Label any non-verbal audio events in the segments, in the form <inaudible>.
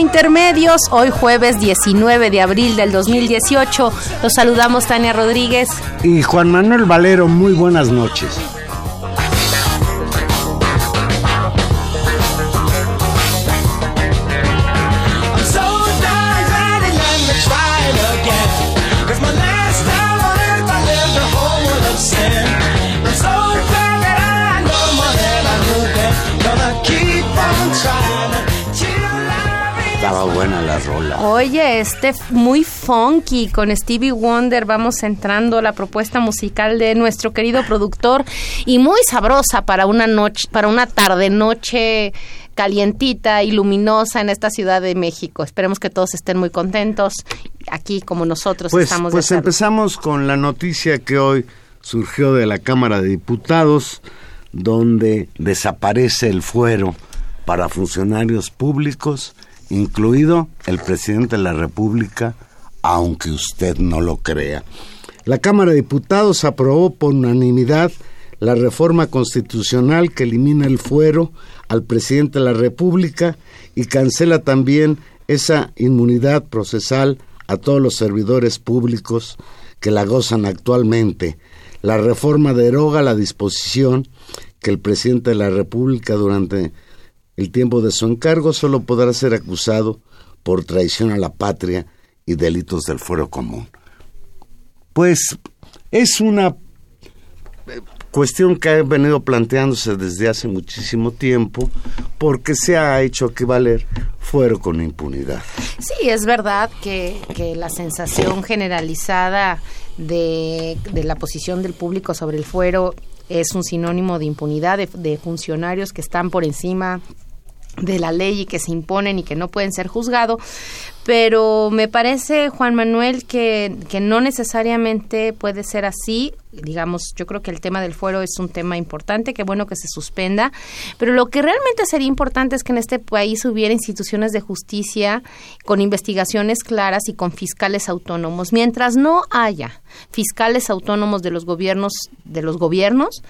Intermedios, hoy jueves 19 de abril del 2018. Los saludamos Tania Rodríguez y Juan Manuel Valero. Muy buenas noches. Oye, este muy funky con Stevie Wonder. Vamos entrando a la propuesta musical de nuestro querido productor y muy sabrosa para una noche, para una tarde noche calientita y luminosa en esta Ciudad de México. Esperemos que todos estén muy contentos aquí como nosotros pues, estamos. Pues empezamos con la noticia que hoy surgió de la Cámara de Diputados, donde desaparece el fuero para funcionarios públicos incluido el presidente de la República, aunque usted no lo crea. La Cámara de Diputados aprobó por unanimidad la reforma constitucional que elimina el fuero al presidente de la República y cancela también esa inmunidad procesal a todos los servidores públicos que la gozan actualmente. La reforma deroga la disposición que el presidente de la República durante el tiempo de su encargo solo podrá ser acusado por traición a la patria y delitos del fuero común. Pues es una eh, cuestión que ha venido planteándose desde hace muchísimo tiempo porque se ha hecho equivaler fuero con impunidad. Sí, es verdad que, la sensación generalizada de, la posición del público sobre el fuero es un sinónimo de impunidad de funcionarios que están por encima de la ley y que se imponen y que no pueden ser juzgados, pero me parece, Juan Manuel, que, que no necesariamente puede ser así digamos, yo creo que el tema del fuero es un tema importante, que bueno que se suspenda, pero lo que realmente sería importante es que en este país hubiera instituciones de justicia con investigaciones claras y con fiscales autónomos. Mientras no haya fiscales autónomos de los gobiernos, de los gobiernos,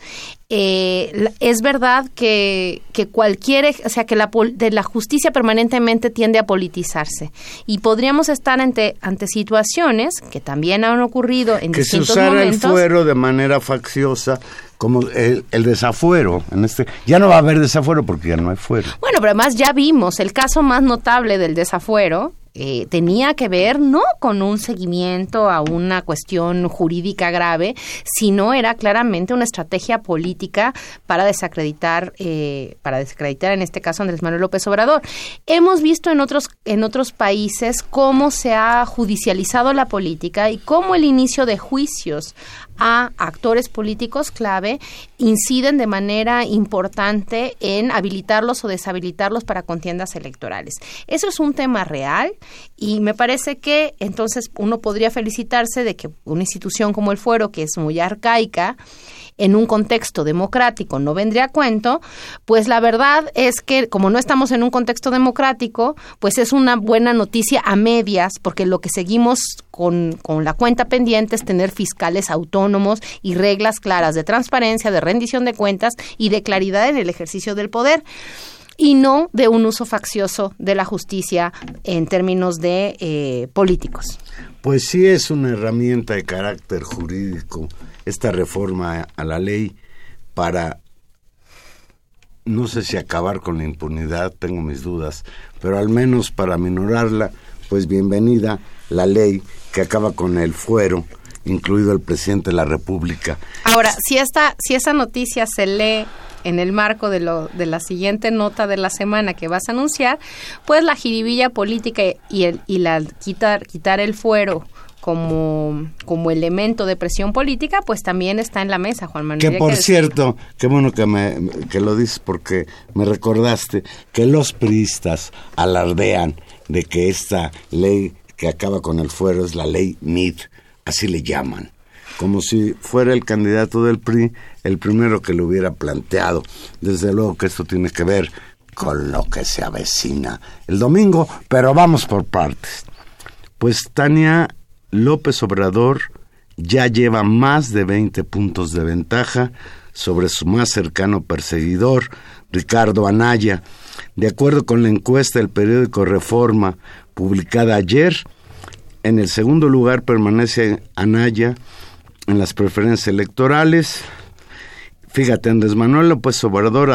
eh, es verdad que, que cualquier, o sea, que la, de la justicia permanentemente tiende a politizarse y podríamos estar ante, ante situaciones que también han ocurrido en que distintos se momentos. el fuero de manera facciosa como el, el, desafuero en este ya no va a haber desafuero porque ya no hay fuero. Bueno, pero además ya vimos el caso más notable del desafuero eh, tenía que ver no con un seguimiento a una cuestión jurídica grave, sino era claramente una estrategia política para desacreditar, eh, para desacreditar en este caso Andrés Manuel López Obrador. Hemos visto en otros en otros países cómo se ha judicializado la política y cómo el inicio de juicios a actores políticos clave, inciden de manera importante en habilitarlos o deshabilitarlos para contiendas electorales. Eso es un tema real y me parece que entonces uno podría felicitarse de que una institución como el Fuero, que es muy arcaica, en un contexto democrático no vendría a cuento, pues la verdad es que como no estamos en un contexto democrático, pues es una buena noticia a medias, porque lo que seguimos con, con la cuenta pendiente es tener fiscales autónomos y reglas claras de transparencia, de rendición de cuentas y de claridad en el ejercicio del poder y no de un uso faccioso de la justicia en términos de eh, políticos. Pues sí es una herramienta de carácter jurídico esta reforma a la ley para, no sé si acabar con la impunidad, tengo mis dudas, pero al menos para minorarla, pues bienvenida la ley que acaba con el fuero, incluido el presidente de la República. Ahora, si esta, si esa noticia se lee en el marco de, lo, de la siguiente nota de la semana que vas a anunciar, pues la jiribilla política y, el, y la quitar, quitar el fuero como, como elemento de presión política, pues también está en la mesa, Juan Manuel. Que por cierto, qué bueno que, me, que lo dices porque me recordaste que los priistas alardean de que esta ley que acaba con el fuero es la ley MID, así le llaman, como si fuera el candidato del PRI el primero que lo hubiera planteado. Desde luego que esto tiene que ver con lo que se avecina el domingo, pero vamos por partes. Pues Tania López Obrador ya lleva más de 20 puntos de ventaja sobre su más cercano perseguidor, Ricardo Anaya. De acuerdo con la encuesta del periódico Reforma publicada ayer, en el segundo lugar permanece Anaya en las preferencias electorales. Fíjate, Andrés Manuel López Obrador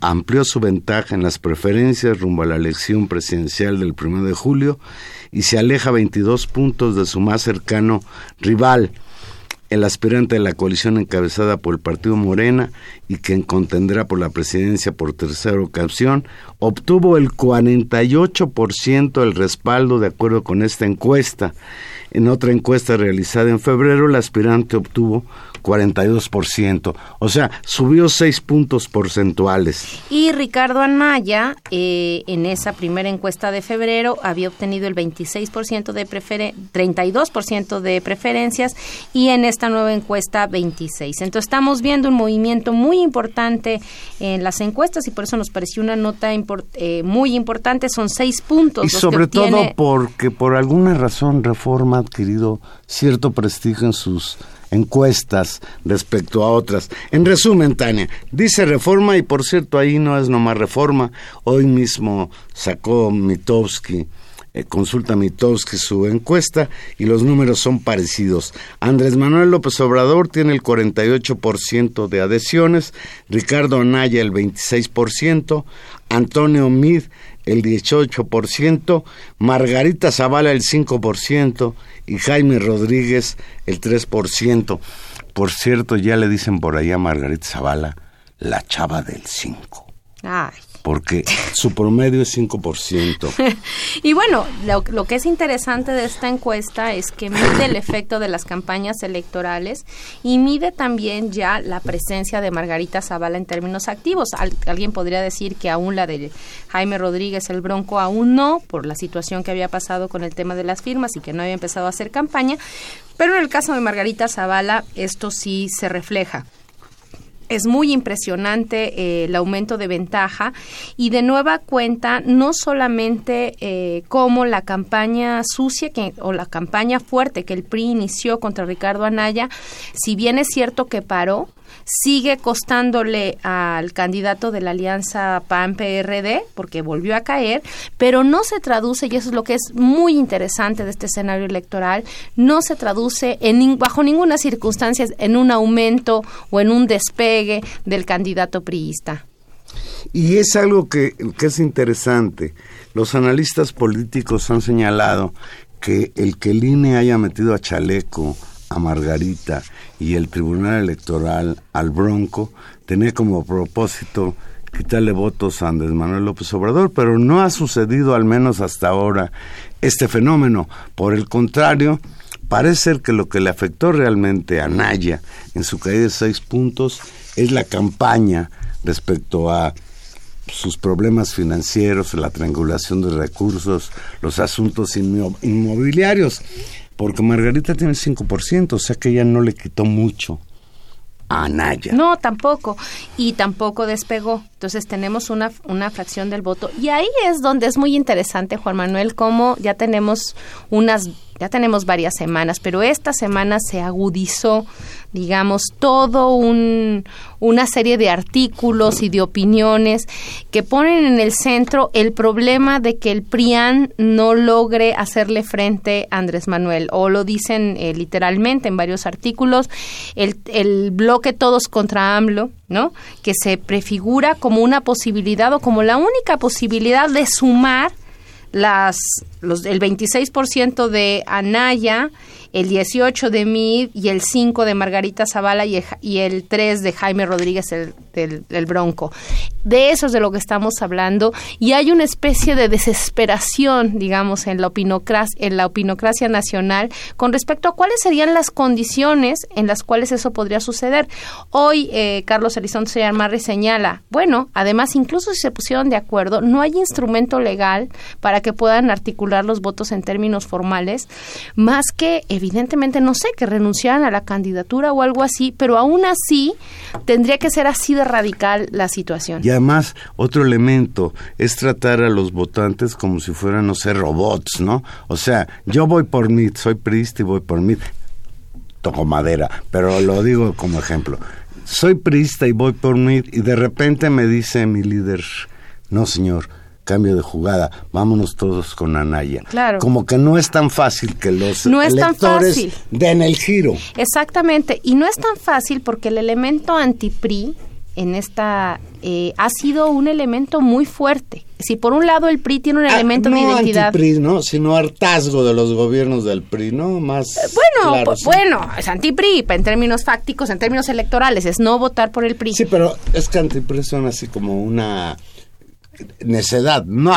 amplió su ventaja en las preferencias rumbo a la elección presidencial del 1 de julio y se aleja 22 puntos de su más cercano rival, el aspirante de la coalición encabezada por el Partido Morena y quien contendrá por la presidencia por tercera ocasión, obtuvo el 48% del respaldo de acuerdo con esta encuesta. En otra encuesta realizada en febrero, el aspirante obtuvo 42%, o sea, subió 6 puntos porcentuales. Y Ricardo Anaya, eh, en esa primera encuesta de febrero, había obtenido el 26% de preferen 32% de preferencias y en esta nueva encuesta 26. Entonces estamos viendo un movimiento muy importante en las encuestas y por eso nos pareció una nota eh, muy importante, son 6 puntos. Y sobre todo porque por alguna razón Reforma ha adquirido cierto prestigio en sus encuestas respecto a otras. En resumen, Tania, dice reforma y por cierto ahí no es nomás reforma, hoy mismo sacó Mitowski. Eh, consulta Mitowski su encuesta y los números son parecidos. Andrés Manuel López Obrador tiene el 48% de adhesiones, Ricardo Anaya el 26%, Antonio Mid el 18%, Margarita Zavala el 5% y Jaime Rodríguez el 3%. Por cierto, ya le dicen por allá a Margarita Zavala la chava del 5. Ay porque su promedio es 5%. <laughs> y bueno, lo, que es interesante de esta encuesta es que mide el efecto de las campañas electorales y mide también ya la presencia de Margarita Zavala en términos activos. alguien podría decir que aún la de Jaime Rodríguez el Bronco aún no, por la situación que había pasado con el tema de las firmas y que no había empezado a hacer campaña, pero en el caso de Margarita Zavala esto sí se refleja es muy impresionante eh, el aumento de ventaja y de nueva cuenta no solamente eh, como la campaña sucia que, o la campaña fuerte que el PRI inició contra Ricardo Anaya, si bien es cierto que paró, sigue costándole al candidato de la alianza PAN-PRD, porque volvió a caer, pero no se traduce, y eso es lo que es muy interesante de este escenario electoral, no se traduce en, bajo ninguna circunstancia en un aumento o en un despegue del candidato priista. Y es algo que, es interesante. Los analistas políticos han señalado que el que el INE haya metido a Chaleco a Margarita y el Tribunal Electoral al Bronco tenía como propósito quitarle votos a Andrés Manuel López Obrador, pero no ha sucedido al menos hasta ahora este fenómeno. Por el contrario, parece ser que lo que le afectó realmente a Naya en su caída de seis puntos es la campaña respecto a sus problemas financieros, la triangulación de recursos, los asuntos inmobiliarios, porque Margarita tiene 5%, o sea que ella no le quitó mucho a Naya. No, tampoco. Y tampoco despegó. Entonces tenemos una, una fracción del voto. Y ahí es donde es muy interesante, Juan Manuel, cómo ya tenemos unas ya tenemos varias semanas, pero esta semana se agudizó, digamos, todo un, una serie de artículos y de opiniones que ponen en el centro el problema de que el PRIAN no logre hacerle frente a Andrés Manuel, o lo dicen eh, literalmente en varios artículos, el, el bloque todos contra AMLO, ¿no? Que se prefigura como una posibilidad o como la única posibilidad de sumar las, los, el 26% de Anaya, el 18 de Mid y el 5 de Margarita Zavala y el, y el 3 de Jaime Rodríguez el, del, Bronco. De eso es de lo que estamos hablando y hay una especie de desesperación, digamos, en la opinocracia, en la opinocracia nacional con respecto a cuáles serían las condiciones en las cuales eso podría suceder. Hoy eh, Carlos Elizondo Marri señala, bueno, además incluso si se pusieron de acuerdo, no hay instrumento legal para que puedan articular los votos en términos formales, más que no sé, que renunciaran a la candidatura o algo así, pero aún así tendría que ser así de radical la situación. Y además, otro elemento es tratar a los votantes como si fueran, no sé, robots, ¿no? O sea, yo voy por mí, soy priista y voy por mí. Toco madera, pero lo digo como ejemplo. Soy priista y voy por mí y de repente me dice mi líder, no señor, cambio de jugada, vámonos todos con Anaya. Claro. Como que no es tan fácil que los no es electores den el giro. Exactamente, y no es tan fácil porque el elemento anti-PRI en esta eh, ha sido un elemento muy fuerte. Si por un lado el PRI tiene un ah, elemento de identidad, anti-PRI, no, sino hartazgo de los gobiernos del PRI, no más. Eh, bueno, pues, bueno, es anti-PRI en términos fácticos, en términos electorales, es no votar por el PRI. Sí, pero es que anti-PRI son así como una necedad, no,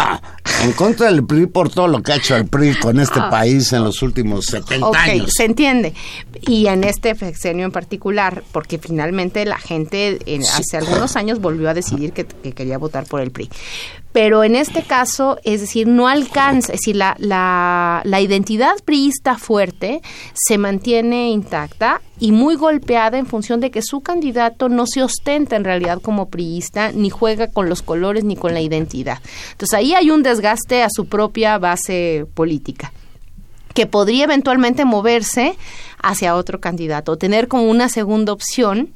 en contra del PRI por todo lo que ha hecho el PRI con este ah. país en los últimos 70 okay, se entiende. Y en este sexenio en particular, porque finalmente la gente hace algunos años volvió a decidir que, quería votar por el PRI pero en este caso, es decir, no alcanza, es decir, la, la, la, identidad priista fuerte se mantiene intacta y muy golpeada en función de que su candidato no se ostenta en realidad como priista, ni juega con los colores ni con la identidad. Entonces ahí hay un desgaste a su propia base política que podría eventualmente moverse hacia otro candidato, tener como una segunda opción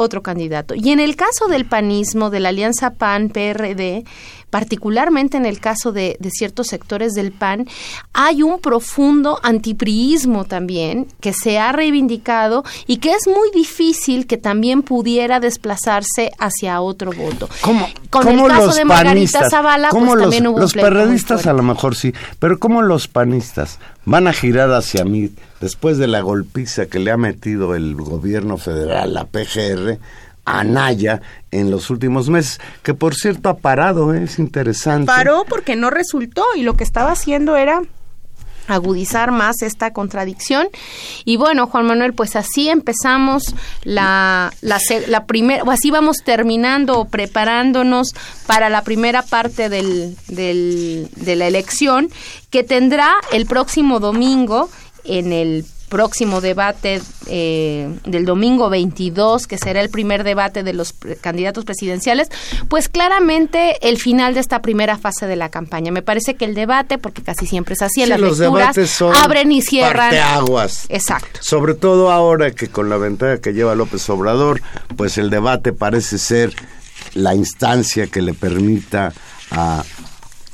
otro candidato. Y en el caso del panismo, de la alianza PAN-PRD, particularmente en el caso de, ciertos sectores del PAN, hay un profundo antipriismo también que se ha reivindicado y que es muy difícil que también pudiera desplazarse hacia otro voto. ¿Cómo? Con el caso de Margarita Zavala, pues también hubo Los perredistas a lo mejor sí, pero ¿cómo los panistas van a girar hacia mí después de la golpiza que le ha metido el gobierno federal, la PGR? Anaya en los últimos meses, que por cierto ha parado, ¿eh? es interesante. Paró porque no resultó y lo que estaba haciendo era agudizar más esta contradicción. Y bueno, Juan Manuel, pues así empezamos la, la, la primera, o así vamos terminando o preparándonos para la primera parte del, del, de la elección, que tendrá el próximo domingo en el próximo debate eh, del domingo 22, que será el primer debate de los candidatos presidenciales, pues claramente el final de esta primera fase de la campaña. Me parece que el debate, porque casi siempre es así, en las lecturas abren y cierran. aguas. Exacto. Sobre todo ahora que con la ventaja que lleva López Obrador, pues el debate parece ser la instancia que le permita a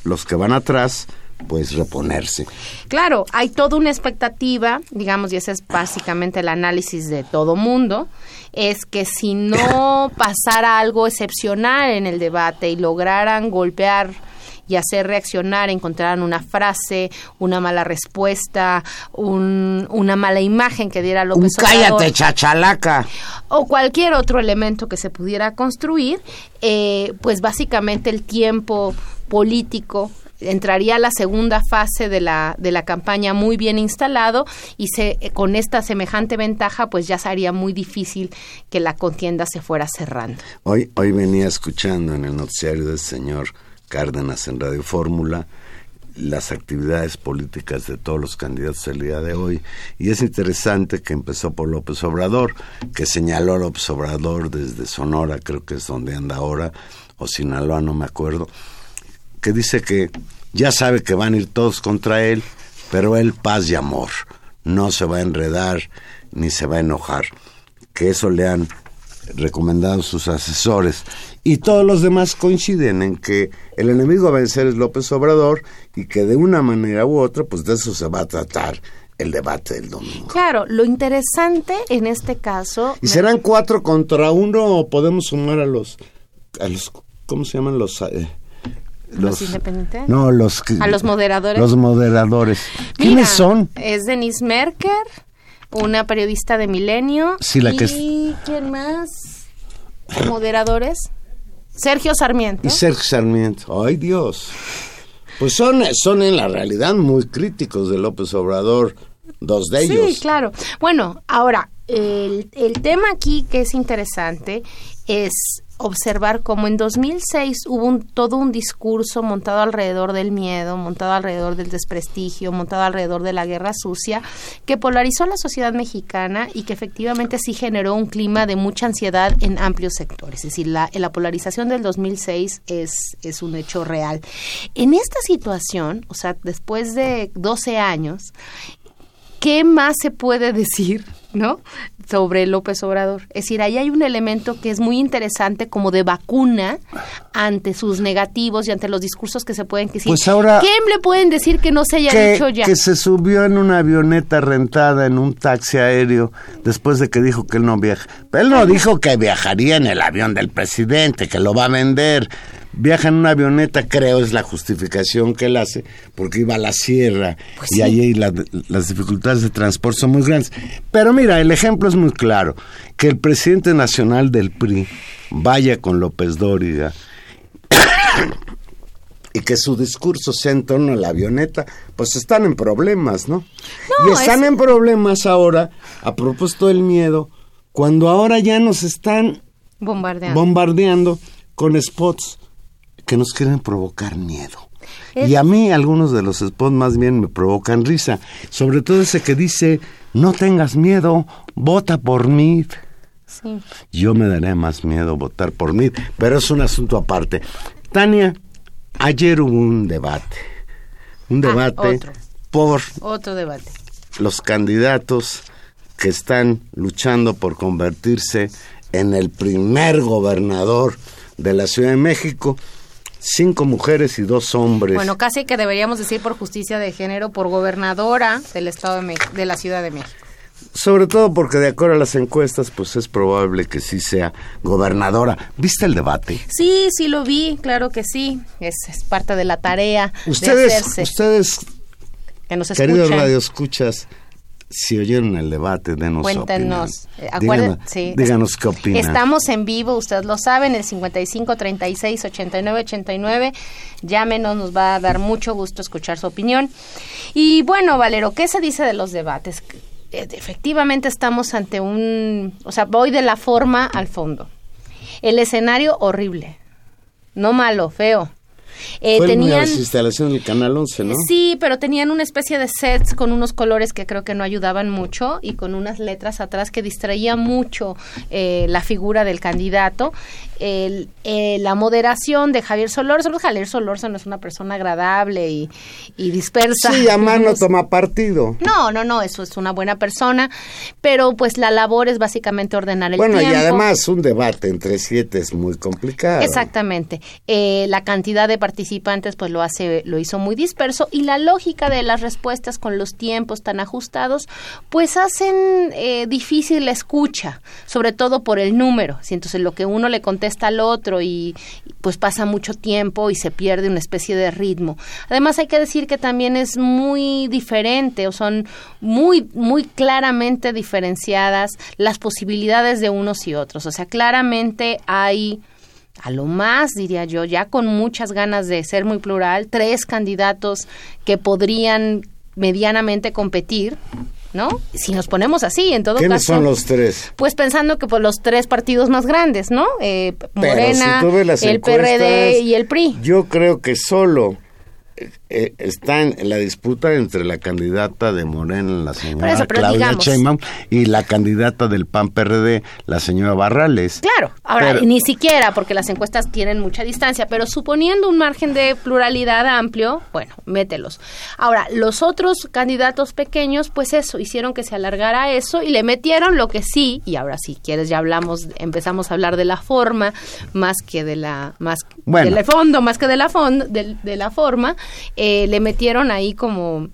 los que van atrás pues reponerse. Claro, hay toda una expectativa, digamos, y ese es básicamente el análisis de todo mundo, es que si no <laughs> pasara algo excepcional en el debate y lograran golpear y hacer reaccionar, encontraran una frase, una mala respuesta, una mala imagen que diera López Un cállate, chachalaca. O cualquier otro elemento que se pudiera construir, eh, pues básicamente el tiempo político entraría a la segunda fase de la, de la campaña muy bien instalado y se, con esta semejante ventaja pues ya sería muy difícil que la contienda se fuera cerrando. Hoy, hoy venía escuchando en el noticiario del señor Cárdenas en Radio Fórmula las actividades políticas de todos los candidatos el día de hoy. Y es interesante que empezó por López Obrador, que señaló López Obrador desde Sonora, creo que es donde anda ahora, o Sinaloa, no me acuerdo, que dice que ya sabe que van a ir todos contra él, pero él paz y amor, no se va a enredar ni se va a enojar, que eso le han recomendado sus asesores. Y todos los demás coinciden en que el enemigo a vencer es López Obrador y que de una manera u otra, pues de eso se va a tratar el debate del domingo. Claro, lo interesante en este caso... ¿Y serán cuatro contra uno o podemos sumar a los... A los ¿Cómo se llaman los... Eh, los, independientes. No, los a los moderadores. Los moderadores. ¿Quiénes son? Es Denise Merker, una periodista de Milenio. Sí, la y que es... quién más? Moderadores. Sergio Sarmiento. Y Sergio Sarmiento. Ay, Dios. Pues son, son en la realidad muy críticos de López Obrador, dos de ellos. Sí, claro. Bueno, ahora, el, el tema aquí que es interesante es observar cómo en 2006 hubo un, todo un discurso montado alrededor del miedo, montado alrededor del desprestigio, montado alrededor de la guerra sucia, que polarizó a la sociedad mexicana y que efectivamente sí generó un clima de mucha ansiedad en amplios sectores. Es decir, la, la polarización del 2006 es, es un hecho real. En esta situación, o sea, después de 12 años, ¿qué más se puede decir, no? sobre López Obrador. Es decir, ahí hay un elemento que es muy interesante como de vacuna ante sus negativos y ante los discursos que se pueden decir. Pues ahora, ¿Qué le pueden decir que no se haya que, dicho ya? Que se subió en una avioneta rentada en un taxi aéreo después de que dijo que él no viaja. Él no dijo que viajaría en el avión del presidente, que lo va a vender viaja en una avioneta, creo es la justificación que él hace, porque iba a la sierra Pues y sí. allí la- las dificultades de transporte son muy grandes. Pero mira, el ejemplo es muy claro, que el presidente nacional del PRI vaya con López Dóriga <coughs> y que su discurso sea en torno a la avioneta, pues están en problemas, ¿no? No, y están es- en problemas ahora, a propósito del miedo, cuando ahora ya nos están Bombardeando. bombardeando con spots que nos quieren provocar miedo. Es- Y a mí algunos de los spots más bien me provocan risa, sobre todo ese que dice, no tengas miedo, vota por mí. Sí. Yo me daré más miedo votar por mí, pero es un asunto aparte. Tania, ayer hubo un debate, un Ah, debate otro. por Otro debate. los candidatos que están luchando por convertirse en el primer gobernador de la Ciudad de México. Cinco mujeres y dos hombres. Bueno, casi que deberíamos decir por justicia de género, por gobernadora del Estado de, Mex- de la Ciudad de México. Sobre todo porque de acuerdo a las encuestas, pues es probable que sí sea gobernadora. ¿Viste el debate? Sí, sí lo vi, claro que sí. Es, es parte de la tarea de Ustedes, hacerse. ustedes, que nos queridos escuchan. radioescuchas, si oyeron el debate, denos su Cuéntenos. opinión. Eh, Díganos, sí. díganos qué opinan. Estamos en vivo, ustedes lo saben, el 55 36 89 89. Llámenos, nos va a dar mucho gusto escuchar su opinión. Y bueno, Valero, ¿qué se dice de los debates? Eh, Efectivamente estamos ante un, o sea, voy de la forma al fondo. El escenario horrible, no malo, feo. Eh, Fue en tenían las instalaciones del Canal 11, ¿no? Sí, pero tenían una especie de sets con unos colores que creo que no ayudaban mucho y con unas letras atrás que distraía mucho eh, la figura del candidato. El, eh, la moderación de Javier Solórzano. Javier Solórzano es una persona agradable y, y dispersa. Sí, Amar no toma partido. No, no, no, eso es una buena persona, pero pues la labor es básicamente ordenar el Bueno, tiempo. y además un debate entre siete es muy complicado. Exactamente. Eh, la cantidad de participantes pues lo hace, lo hizo muy disperso y la lógica de las respuestas con los tiempos tan ajustados pues hacen eh, difícil la escucha, sobre todo por el número. Si entonces lo que uno le contesta al otro y pues pasa mucho tiempo y se pierde una especie de ritmo. Además hay que decir que también es muy diferente o son muy muy claramente diferenciadas las posibilidades de unos y otros. O sea, claramente hay a lo más, diría yo, ya con muchas ganas de ser muy plural, tres candidatos que podrían medianamente competir, ¿no? Si nos ponemos así, en todo ¿Quiénes caso. son los tres? Pues pensando que por los tres partidos más grandes, ¿no? Eh, Morena, si el PRD y el PRI. Yo creo que solo eh, está en la disputa entre la candidata de Morena, la señora eso, Claudia digamos- Sheinbaum, y la candidata del PAN PRD, la señora Barrales. Claro, ahora Pero- ni siquiera porque las encuestas tienen mucha distancia, pero suponiendo un margen de pluralidad amplio, bueno, mételos. Ahora, los otros candidatos pequeños, pues eso, hicieron que se alargara eso y le metieron lo que sí, y ahora si quieres ya hablamos, empezamos a hablar de la forma más que de la más Bueno. del fondo, más que de la fondo, de, de la forma, eh, le metieron ahí como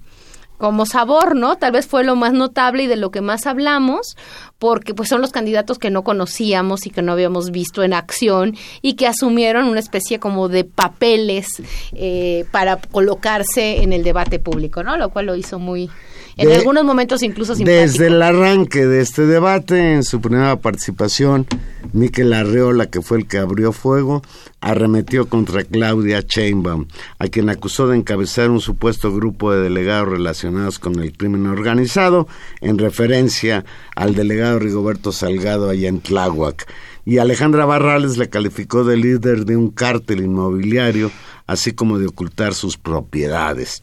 como sabor, ¿no? Tal vez fue lo más notable y de lo que más hablamos, porque pues son los candidatos que no conocíamos y que no habíamos visto en acción y que asumieron una especie como de papeles eh, para colocarse en el debate público, ¿no? Lo cual lo hizo muy, en De- algunos momentos incluso simpático. Desde el arranque de este debate, en su primera participación, Miquel Arreola, que fue el que abrió fuego, arremetió contra Claudia Sheinbaum, a quien acusó de encabezar un supuesto grupo de delegados relacionados con el crimen organizado, en referencia al delegado Rigoberto Salgado allá en Tláhuac. Y Alejandra Barrales le calificó de líder de un cártel inmobiliario, así como de ocultar sus propiedades.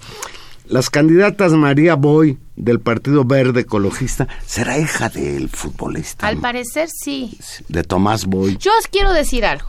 Las candidatas María Boy del Partido Verde Ecologista será hija del futbolista Al parecer sí. de Tomás Boy. Yo os quiero decir algo.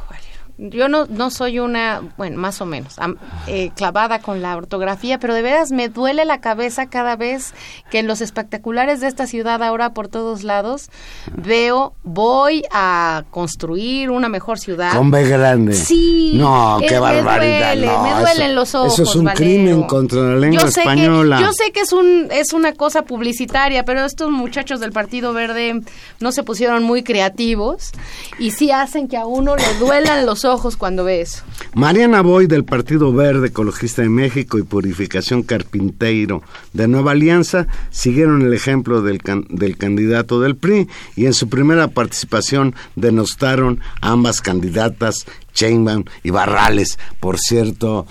Yo no, no soy una, bueno, más o menos, am- eh, clavada con la ortografía, pero de veras me duele la cabeza cada vez que en los espectaculares de esta ciudad, ahora por todos lados, veo, voy a construir una mejor ciudad. Con B grande. Sí. No, eh, qué barbaridad. Me, duele, no, me eso- duelen los ojos. Eso es un Valero. crimen contra la lengua yo sé española. Que, yo sé que es, un, es una cosa publicitaria, pero estos muchachos del Partido Verde no se pusieron muy creativos y sí hacen que a uno le duelan los ojos cuando ve eso. Mariana Boy del Partido Verde Ecologista de México y Purificación Carpinteiro de Nueva Alianza siguieron el ejemplo del, can- del candidato del PRI y en su primera participación denostaron a ambas candidatas, Sheinbaum y Barrales. Por cierto,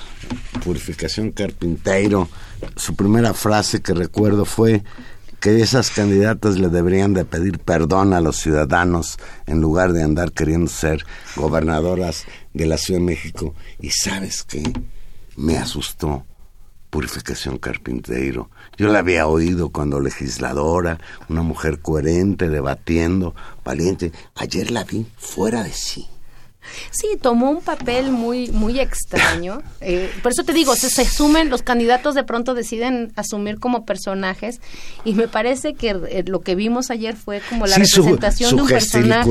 Purificación Carpinteiro, su primera frase que recuerdo fue que esas candidatas le deberían de pedir perdón a los ciudadanos en lugar de andar queriendo ser gobernadoras de la Ciudad de México. Y sabes qué? Me asustó. Purificación Carpinteiro. Yo la había oído cuando legisladora, una mujer coherente, debatiendo, valiente. Ayer la vi fuera de sí. Sí, tomó un papel muy muy extraño. <laughs> Eh, por eso te digo, se, se sumen, los candidatos de pronto deciden asumir como personajes y me parece que eh, lo que vimos ayer fue como la Sí, representación su de un personaje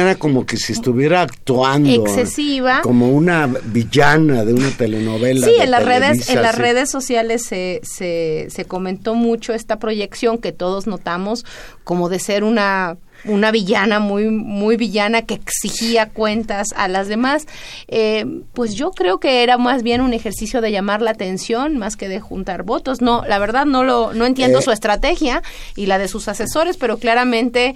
era como que si estuviera actuando. Excesiva. Como una villana de una telenovela. Sí, en las redes, en las redes sociales se, se, se comentó mucho esta proyección que todos notamos como de ser una una villana muy muy villana que exigía cuentas a las demás. Eh, pues yo creo que era más bien un ejercicio de llamar la atención más que de juntar votos. No la verdad no lo no entiendo Eh. su estrategia y la de sus asesores pero claramente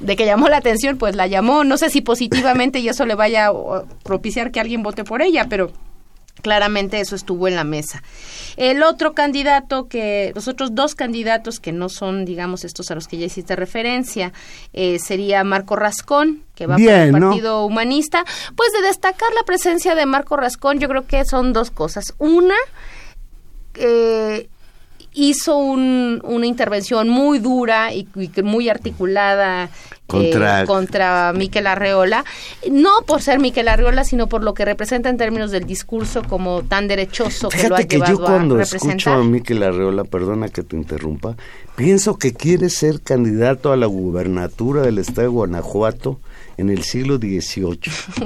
de que llamó la atención pues la llamó. No sé si positivamente y eso le vaya a propiciar que alguien vote por ella pero Claramente eso estuvo en la mesa. El otro candidato que, los otros dos candidatos que no son, digamos, estos a los que ya hiciste referencia, eh, sería Marco Rascón, que va Bien, por el ¿no? Partido Humanista. Pues de destacar la presencia de Marco Rascón, yo creo que son dos cosas. Una, eh, hizo un- una intervención muy dura y, y muy articulada Contra- eh, contra Miquel Arreola, no por ser Miquel Arreola, sino por lo que representa en términos del discurso como tan derechoso que lo ha Fíjate que llevado yo cuando a escucho a Miquel Arreola, perdona que te interrumpa, pienso que quiere ser candidato a la gubernatura del estado de Guanajuato en el siglo XVIII.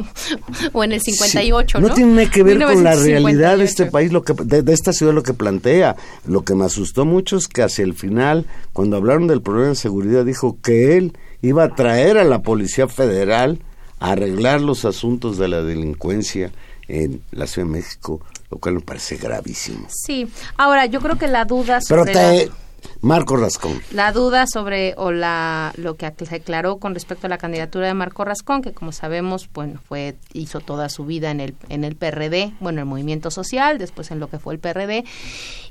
<laughs> o en el Sí, 58, ¿no? No tiene nada que ver con la 1958. realidad de este país, lo que de, de esta ciudad lo que plantea. Lo que me asustó mucho es que hacia el final, cuando hablaron del problema de seguridad, dijo que él iba a traer a la Policía Federal a arreglar los asuntos de la delincuencia en la Ciudad de México, lo cual me parece gravísimo. Sí, ahora yo creo que la duda Pero te, la- Marco Rascón. La duda sobre o la lo que aclaró con respecto a la candidatura de Marco Rascón, que como sabemos, bueno, fue hizo toda su vida en el en el PRD, bueno, el Movimiento Social, después en lo que fue el PRD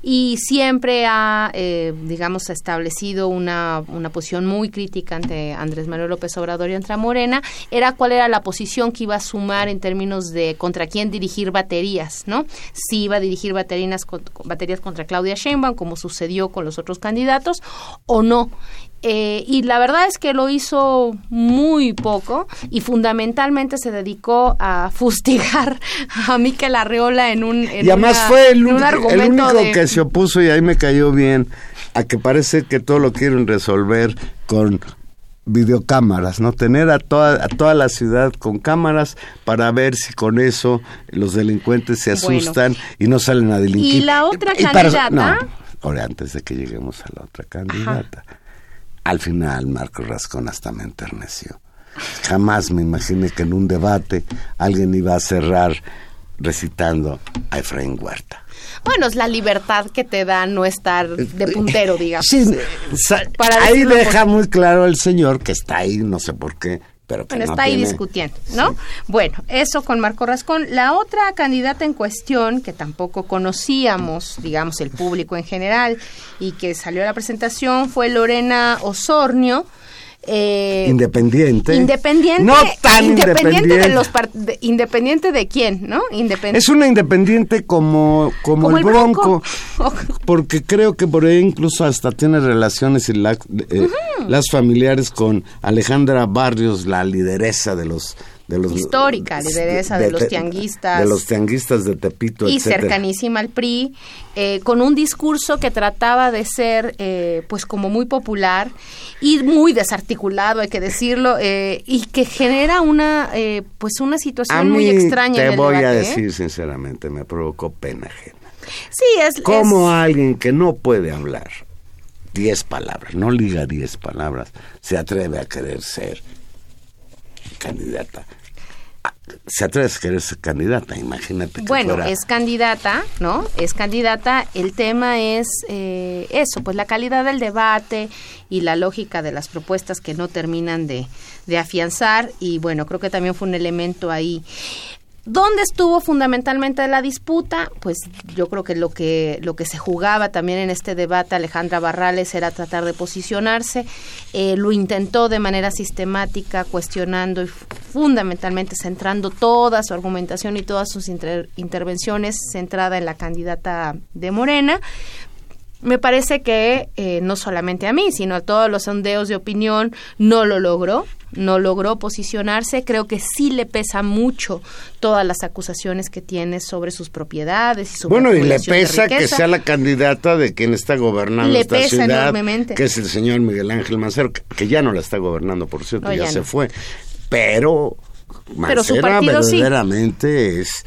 y siempre ha eh, digamos establecido una una posición muy crítica ante Andrés Manuel López Obrador y ante Morena, era cuál era la posición que iba a sumar en términos de contra quién dirigir baterías, ¿no? Si iba a dirigir baterías baterías contra Claudia Sheinbaum como sucedió con los otros candidatos o no. Eh, y la verdad es que lo hizo muy poco y fundamentalmente se dedicó a <laughs> fustigar a Miquel Arreola en un en Y además fue el, único que se opuso y ahí me cayó bien a que parece que todo lo quieren resolver con videocámaras, ¿no? Tener a toda, a toda la ciudad con cámaras para ver si con eso los delincuentes se asustan y no salen a delinquir. Y la otra candidata... Ahora, antes de que lleguemos a la otra candidata, al final Marco Rascón hasta me enterneció. Jamás me imaginé que en un debate alguien iba a cerrar recitando a Efraín Huerta. Bueno, es la libertad que te da no estar de puntero, <laughs> digamos. Sí, ahí deja muy claro el señor que está ahí, no sé por qué, pero bueno, está ahí discutiendo, ¿no? Bueno, eso con Marco Rascón. La otra candidata en cuestión, que tampoco conocíamos, digamos, el público en general, y que salió a la presentación, fue Lorena Osornio, eh, independiente. Independiente. No tan independiente. De los independiente de quién, ¿no? Independiente. Es una independiente como, como, el, Bronco. <laughs> porque creo que por ahí incluso hasta tiene relaciones y eh, las familiares con Alejandra Barrios, la lideresa de los de los histórica lideresa de, los tianguistas. de los tianguistas de Tepito y cercanísima al PRI eh, con un discurso que trataba de ser eh, pues como muy popular y muy desarticulado hay que decirlo eh, y que genera una pues una situación muy extraña te en el voy a decir sinceramente me provocó pena ajena. Sí es como alguien que no puede hablar diez palabras no liga diez palabras se atreve a querer ser candidata se atreve a querer ser candidata, imagínate. Que bueno, es candidata, ¿no? Es candidata. El tema es eh, eso, pues la calidad del debate y la lógica de las propuestas que no terminan de, de afianzar. Y bueno, creo que también fue un elemento ahí. ¿Dónde estuvo fundamentalmente la disputa? Pues yo creo que lo que lo que se jugaba también en este debate Alejandra Barrales era tratar de posicionarse. Eh, lo intentó de manera sistemática, cuestionando y fundamentalmente centrando toda su argumentación y todas sus intervenciones centrada en la candidata de Morena. Me parece que eh, no solamente a mí, sino a todos los sondeos de opinión no lo logró no logró posicionarse, creo que sí le pesa mucho todas las acusaciones que tiene sobre sus propiedades y Bueno, y le pesa que sea la candidata de quien está gobernando esta ciudad, que es el señor Miguel Ángel Mancero, que ya no la está gobernando, por cierto, ya, se fue. Pero Mancera verdaderamente es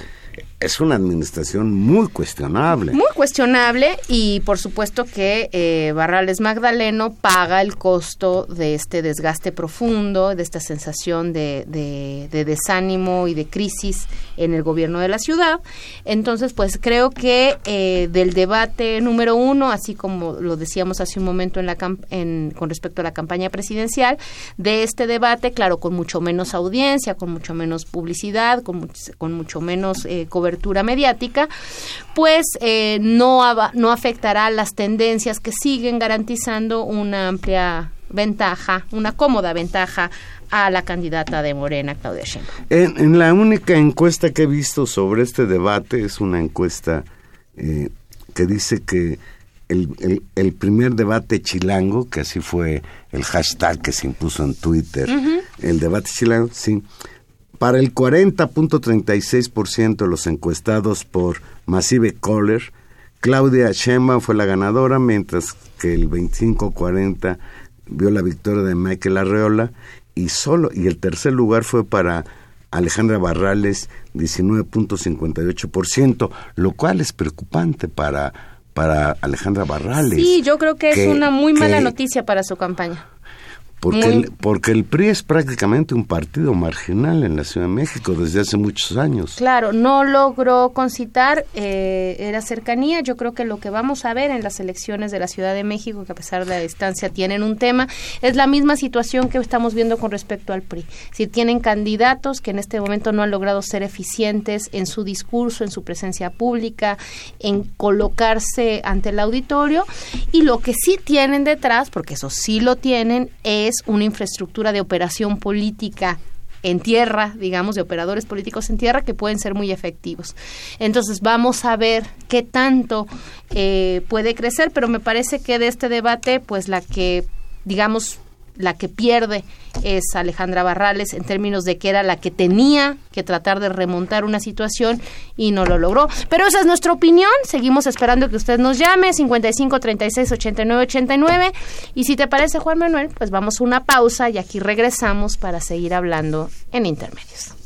es una administración muy cuestionable. Muy cuestionable y por supuesto que eh, Barrales Magdaleno paga el costo de este desgaste profundo, de esta sensación de, de, desánimo y de crisis en el gobierno de la ciudad. Entonces, pues creo que eh, del debate número uno, así como lo decíamos hace un momento en la en, con respecto a la campaña presidencial, de este debate, claro, con mucho menos audiencia, con mucho menos publicidad, con, con mucho menos eh, cobertura cobertura mediática, pues eh, no, no afectará las tendencias que siguen garantizando una amplia ventaja, una cómoda ventaja a la candidata de Morena, Claudia Sheinbaum. En, la única encuesta que he visto sobre este debate es una encuesta eh, que dice que el, el, primer debate chilango, que así fue el hashtag que se impuso en Twitter, el debate chilango, sí, para el 40.36% de los encuestados por Massive Caller, Claudia Sheinbaum fue la ganadora, mientras que el 25.40 vio la victoria de Michael Arreola y solo y el tercer lugar fue para Alejandra Barrales 19.58%, lo cual es preocupante para para Alejandra Barrales. Sí, yo creo que, es una muy mala noticia para su campaña Porque, el, porque el PRI es prácticamente un partido marginal en la Ciudad de México desde hace muchos años. Claro, no logró concitar, eh, era cercanía. Yo creo que lo que vamos a ver en las elecciones de la Ciudad de México, que a pesar de la distancia tienen un tema, es la misma situación que estamos viendo con respecto al PRI. Si tienen candidatos que en este momento no han logrado ser eficientes en su discurso, en su presencia pública, en colocarse ante el auditorio, y lo que sí tienen detrás, porque eso sí lo tienen, es es una infraestructura de operación política en tierra, digamos, de operadores políticos en tierra que pueden ser muy efectivos. Entonces vamos a ver qué tanto eh, puede crecer, pero me parece que de este debate, pues la que, digamos, la que pierde es Alejandra Barrales en términos de que era la que tenía que tratar de remontar una situación y no lo logró. Pero esa es nuestra opinión. Seguimos esperando que usted nos llame 55 36 89 89 y si te parece Juan Manuel, pues vamos a una pausa y aquí regresamos para seguir hablando en intermedios.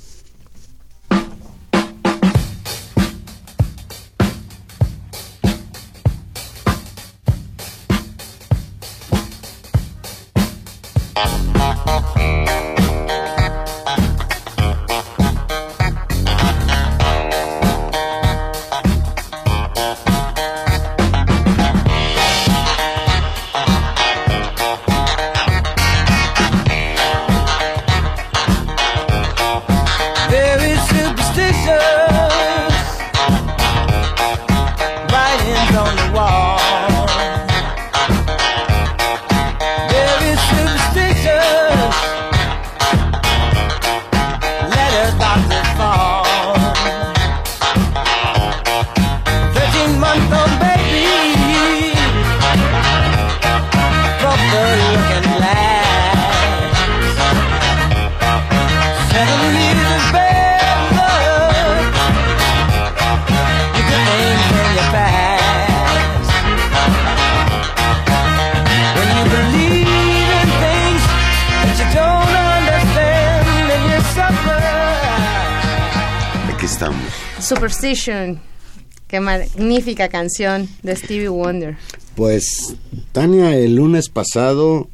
Qué magnífica canción de Stevie Wonder. Pues, Tania, el lunes pasado,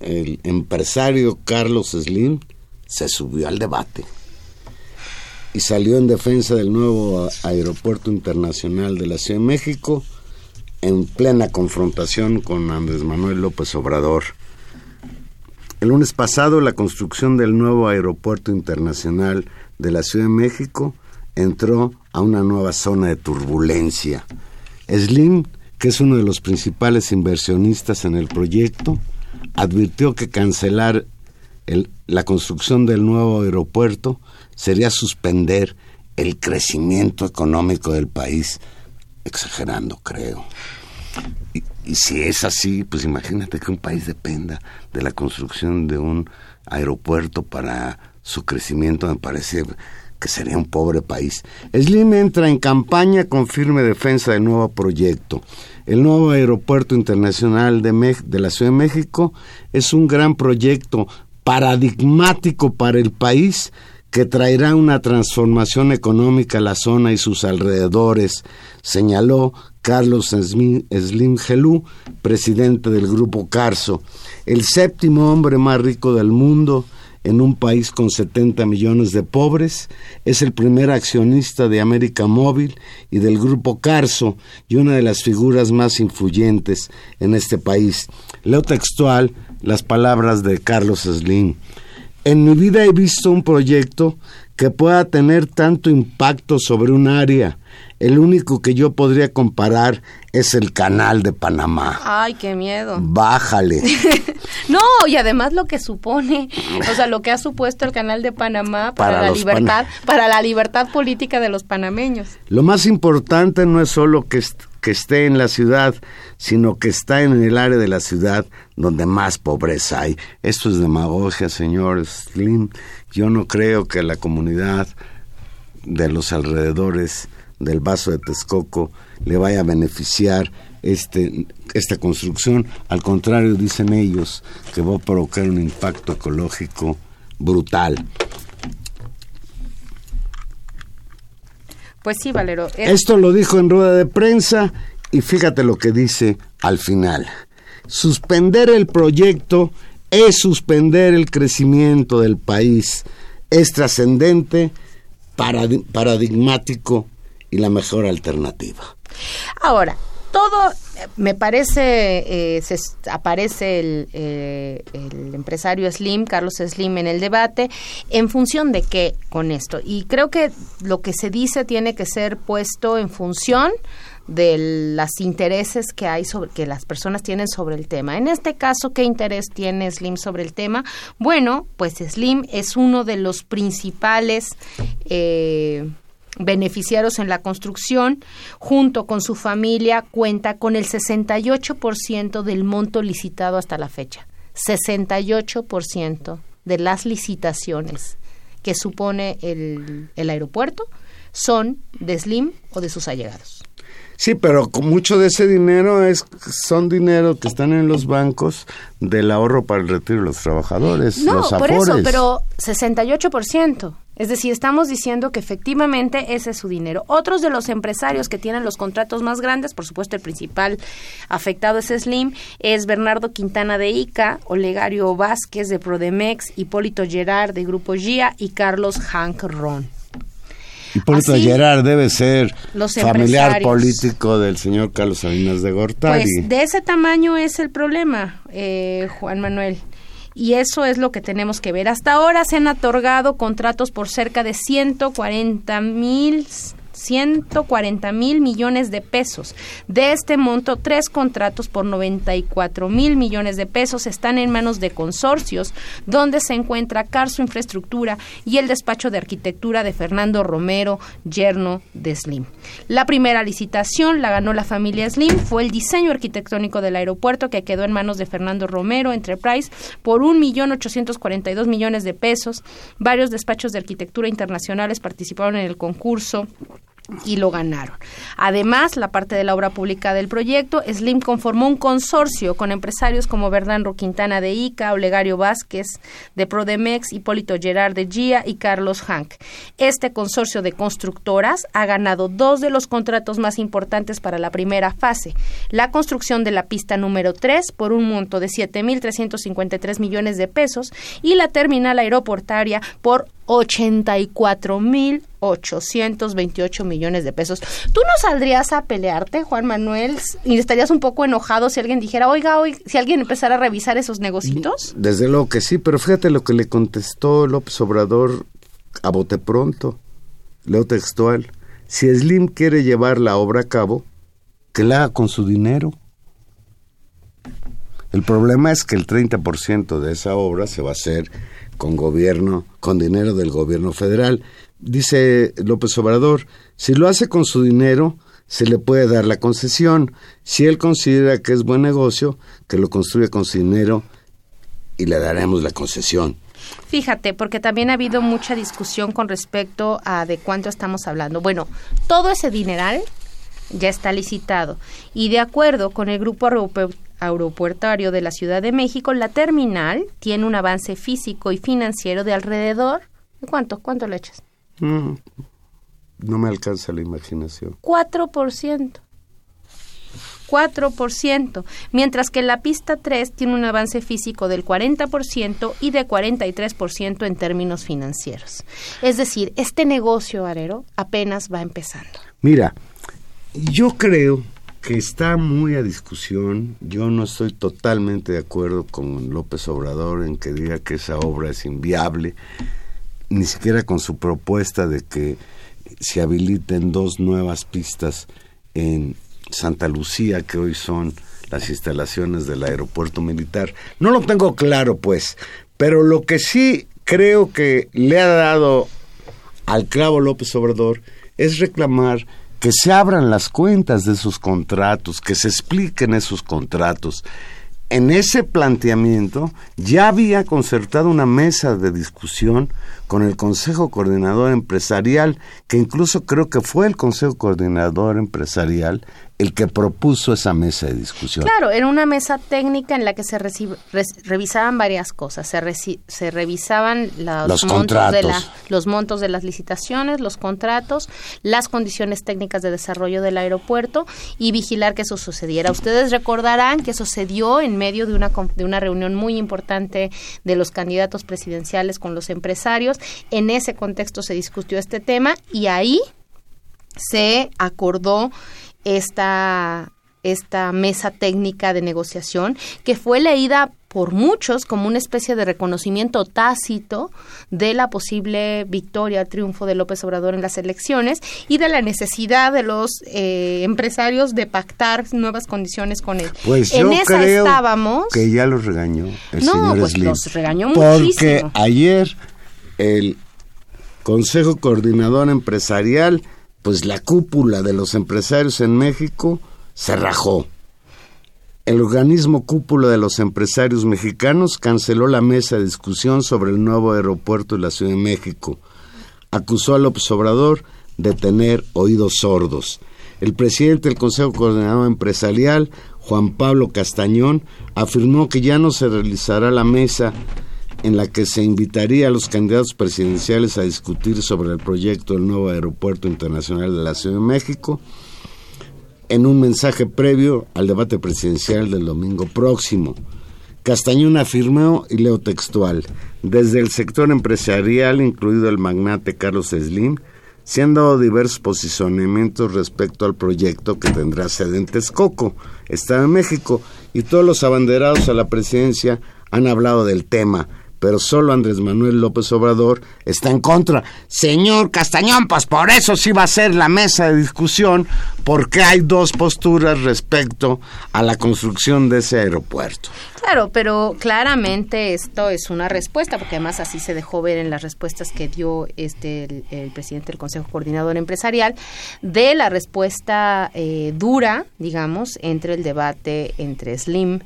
el empresario Carlos Slim se subió al debate y salió en defensa del nuevo aeropuerto internacional de la Ciudad de México en plena confrontación con Andrés Manuel López Obrador. El lunes pasado, la construcción del nuevo aeropuerto internacional de la Ciudad de México entró a una nueva zona de turbulencia. Slim, que es uno de los principales inversionistas en el proyecto, advirtió que cancelar la construcción del nuevo aeropuerto sería suspender el crecimiento económico del país, exagerando creo. Y, y, si es así, pues imagínate que un país dependa de la construcción de un aeropuerto para su crecimiento, me parece que sería un pobre país. Slim entra en campaña con firme defensa del nuevo proyecto. El nuevo aeropuerto internacional de, de la Ciudad de México es un gran proyecto paradigmático para el país que traerá una transformación económica a la zona y sus alrededores, señaló Carlos Slim Gelú, presidente del grupo Carso, el séptimo hombre más rico del mundo, en un país con 70 millones de pobres, es el primer accionista de América Móvil y del grupo Carso y una de las figuras más influyentes en este país. Leo textual las palabras de Carlos Slim. En mi vida he visto un proyecto que pueda tener tanto impacto sobre un área. El único que yo podría comparar es el canal de Panamá. Ay, qué miedo. Bájale. <laughs> no, y además lo que supone, o sea, lo que ha supuesto el canal de Panamá para, la libertad, para la libertad política de los panameños. Lo más importante no es solo que, que esté en la ciudad, sino que está en el área de la ciudad donde más pobreza hay. Esto es demagogia, señor Slim. Yo no creo que la comunidad de los alrededores del vaso de Texcoco le vaya a beneficiar este, esta construcción. Al contrario, dicen ellos que va a provocar un impacto ecológico brutal. Pues sí, Valero. Esto lo dijo en rueda de prensa y fíjate lo que dice al final. Suspender el proyecto es suspender el crecimiento del país. Es trascendente, paradigmático y la mejor alternativa. Ahora, todo me parece, eh, se, aparece el, eh, el, empresario Slim, Carlos Slim, en el debate, en función de qué con esto. Y creo que lo que se dice tiene que ser puesto en función de los intereses que hay sobre que las personas tienen sobre el tema. En este caso, ¿qué interés tiene Slim sobre el tema? Bueno, pues Slim es uno de los principales eh, beneficiarios en la construcción, junto con su familia, cuenta con el 68% del monto licitado hasta la fecha. 68% de las licitaciones que supone el, el aeropuerto son de Slim o de sus allegados. Sí, pero con mucho de ese dinero es son dinero que están en los bancos del ahorro para el retiro de los trabajadores. No, por eso, pero 68%. Es decir, estamos diciendo que efectivamente ese es su dinero. Otros de los empresarios que tienen los contratos más grandes, por supuesto el principal afectado es Slim, es Bernardo Quintana de ICA, Olegario Vázquez de Prodemex, Hipólito Gerard de Grupo GIA y Carlos Hank Ron. Hipólito Gerard debe ser familiar político del señor Carlos Salinas de Gortari. Pues de ese tamaño es el problema, eh, Juan Manuel. Y eso es lo que tenemos que ver. Hasta ahora se han otorgado contratos por cerca de 140 mil 140 mil millones de pesos. De este monto, tres contratos por 94 mil millones de pesos están en manos de consorcios, donde se encuentra Carso Infraestructura y el despacho de arquitectura de Fernando Romero, yerno de Slim. La primera licitación la ganó la familia Slim, fue el diseño arquitectónico del aeropuerto que quedó en manos de Fernando Romero Enterprise por un millón ochocientos cuarenta y dos millones de pesos. Varios despachos de arquitectura internacionales participaron en el concurso y lo ganaron. Además, la parte de la obra pública del proyecto, Slim conformó un consorcio con empresarios como Bernardo Quintana de ICA, Olegario Vázquez de Prodemex, Hipólito Gerard de GIA y Carlos Hank. Este consorcio de constructoras ha ganado dos de los contratos más importantes para la primera fase, la construcción de la pista número 3 por un monto de 7.353 millones de pesos y la terminal aeroportaria por 84.828 millones de pesos. ¿Tú no saldrías a pelearte, Juan Manuel? ¿Y estarías un poco enojado si alguien dijera, oiga, hoy, si alguien empezara a revisar esos negocitos? Desde luego que sí, pero fíjate lo que le contestó López Obrador a bote pronto. Leo textual. Si Slim quiere llevar la obra a cabo, que la haga con su dinero. El problema es que el 30% de esa obra se va a hacer con gobierno, con dinero del gobierno federal. Dice López Obrador, si lo hace con su dinero, se le puede dar la concesión. Si él considera que es buen negocio, que lo construya con su dinero y le daremos la concesión. Fíjate, porque también ha habido mucha discusión con respecto a de cuánto estamos hablando. Bueno, todo ese dineral ya está licitado y de acuerdo con el grupo aeropuertario de la Ciudad de México, la terminal tiene un avance físico y financiero de alrededor... ¿Cuánto? ¿Cuánto le echas? Mm, no me alcanza la imaginación. 4%. 4%, mientras que la pista 3 tiene un avance físico del 40% y de 43% en términos financieros. Es decir, este negocio, Arero, apenas va empezando. Mira, yo creo que está muy a discusión. Yo no estoy totalmente de acuerdo con López Obrador en que diga que esa obra es inviable, ni siquiera con su propuesta de que se habiliten dos nuevas pistas en Santa Lucía, que hoy son las instalaciones del aeropuerto militar. No lo tengo claro, pues, pero lo que sí creo que le ha dado al clavo López Obrador es reclamar que se abran las cuentas de esos contratos, que se expliquen esos contratos. En ese planteamiento ya había concertado una mesa de discusión con el Consejo Coordinador Empresarial, que incluso creo que fue el Consejo Coordinador Empresarial el que propuso esa mesa de discusión. Claro, era una mesa técnica en la que se revisaban varias cosas. Se, se revisaban los, montos de los montos de las licitaciones, los contratos, las condiciones técnicas de desarrollo del aeropuerto y vigilar que eso sucediera. Ustedes recordarán que eso se dio en medio de una, de una reunión muy importante de los candidatos presidenciales con los empresarios. En ese contexto se discutió este tema y ahí se acordó esta, esta mesa técnica de negociación que fue leída por muchos como una especie de reconocimiento tácito de la posible victoria, triunfo de López Obrador en las elecciones y de la necesidad de los eh, empresarios de pactar nuevas condiciones con él. Pues en esa creo estábamos. Que ya los regañó el no, pues los regañó porque ayer el Consejo Coordinador Empresarial pues la cúpula de los empresarios en México se rajó. El organismo cúpula de los empresarios mexicanos canceló la mesa de discusión sobre el nuevo aeropuerto de la Ciudad de México. Acusó a López Obrador de tener oídos sordos. El presidente del Consejo Coordinador Empresarial, Juan Pablo Castañón, afirmó que ya no se realizará la mesa en la que se invitaría a los candidatos presidenciales a discutir sobre el proyecto del nuevo aeropuerto internacional de la Ciudad de México en un mensaje previo al debate presidencial del domingo próximo. Castañón afirmó, y leo textual, desde el sector empresarial, incluido el magnate Carlos Slim, se han dado diversos posicionamientos respecto al proyecto que tendrá sede en Texcoco, Estado de México, y todos los abanderados a la presidencia han hablado del tema, pero solo Andrés Manuel López Obrador está en contra. Señor Castañón, pues por eso sí va a ser la mesa de discusión, porque hay dos posturas respecto a la construcción de ese aeropuerto. Claro, pero claramente esto es una respuesta, porque además así se dejó ver en las respuestas que dio este el, presidente del Consejo Coordinador Empresarial, de la respuesta eh, dura, digamos, entre el debate entre Slim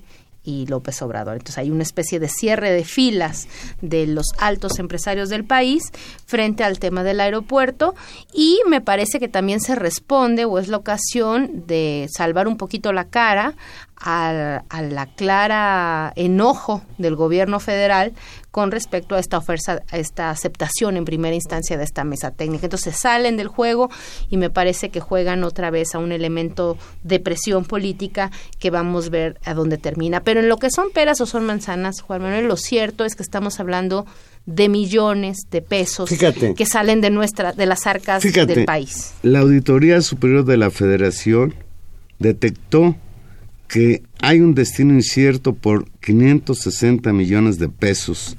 y López Obrador. Entonces hay una especie de cierre de filas de los altos empresarios del país frente al tema del aeropuerto y me parece que también se responde o es la ocasión de salvar un poquito la cara a, la clara enojo del gobierno federal con respecto a esta oferta, a esta aceptación en primera instancia de esta mesa técnica. Entonces salen del juego y me parece que juegan otra vez a un elemento de presión política que vamos a ver a dónde termina. Pero en lo que son peras o son manzanas, Juan Manuel, lo cierto es que estamos hablando de millones de pesos que salen de nuestra de las arcas del país. La Auditoría Superior de la Federación detectó que hay un destino incierto por 560 millones de pesos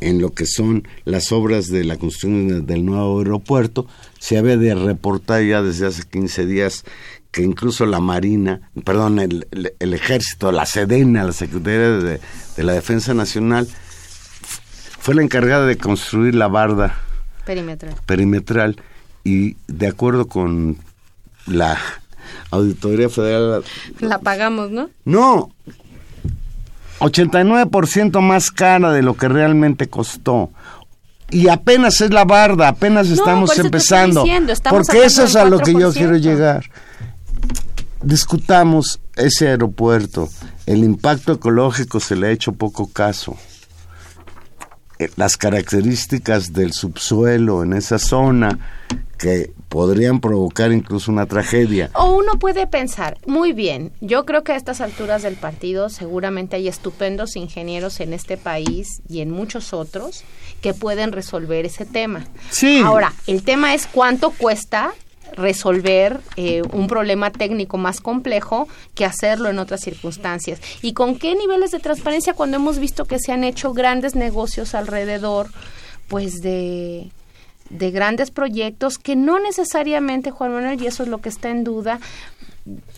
en lo que son las obras de la construcción del nuevo aeropuerto. Se había de reportar ya desde hace 15 días que incluso la Marina, perdón, el, Ejército, la Sedena, la Secretaría de, de, la Defensa Nacional, fue la encargada de construir la barda perimetral. perimetral y de acuerdo con la Auditoría Federal. La pagamos, ¿no? No. 89% más cara de lo que realmente costó. Y apenas es la barda, apenas estamos empezando. porque eso es a lo que yo quiero llegar. Discutamos ese aeropuerto. El impacto ecológico se le ha hecho poco caso. Eh, las características del subsuelo en esa zona que podrían provocar incluso una tragedia. O uno puede pensar, muy bien, yo creo que a estas alturas del partido seguramente hay estupendos ingenieros en este país y en muchos otros que pueden resolver ese tema. Sí. Ahora, el tema es cuánto cuesta resolver eh, un problema técnico más complejo que hacerlo en otras circunstancias. ¿Y con qué niveles de transparencia cuando hemos visto que se han hecho grandes negocios alrededor pues de de grandes proyectos que no necesariamente, Juan Manuel, y eso es lo que está en duda,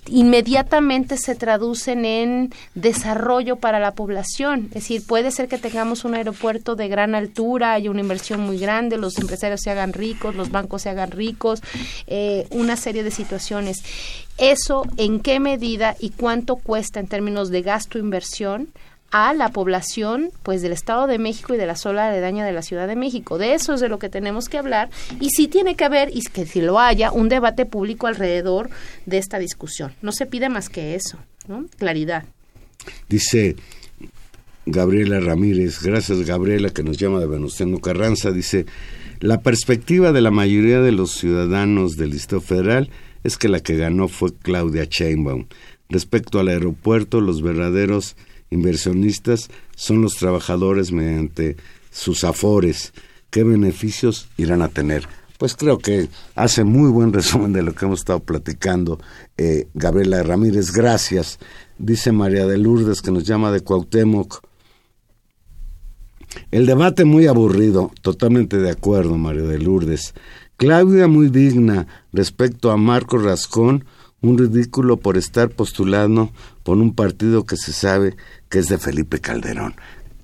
inmediatamente se traducen en desarrollo para la población. Es decir, puede ser que tengamos un aeropuerto de gran altura, haya una inversión muy grande, los empresarios se hagan ricos, los bancos se hagan ricos, eh, una serie de situaciones. Eso, ¿en qué medida y cuánto cuesta en términos de gasto-inversión? A la población pues del Estado de México y de la sola aledaña de la Ciudad de México. De eso es de lo que tenemos que hablar y sí tiene que haber, y que si lo haya, un debate público alrededor de esta discusión. No se pide más que eso, ¿no? Claridad. Dice Gabriela Ramírez, gracias Gabriela que nos llama de Venustiano Carranza, dice, la perspectiva de la mayoría de los ciudadanos del Distrito Federal es que la que ganó fue Claudia Sheinbaum. Respecto al aeropuerto, los verdaderos inversionistas son los trabajadores mediante sus afores. ¿Qué beneficios irán a tener? Pues creo que hace muy buen resumen de lo que hemos estado platicando eh, Gabriela Ramírez. Gracias. Dice María de Lourdes que nos llama de Cuauhtémoc. El debate muy aburrido, totalmente de acuerdo, María de Lourdes. Claudia muy digna respecto a Marco Rascón, un ridículo por estar postulando por un partido que se sabe que es de Felipe Calderón.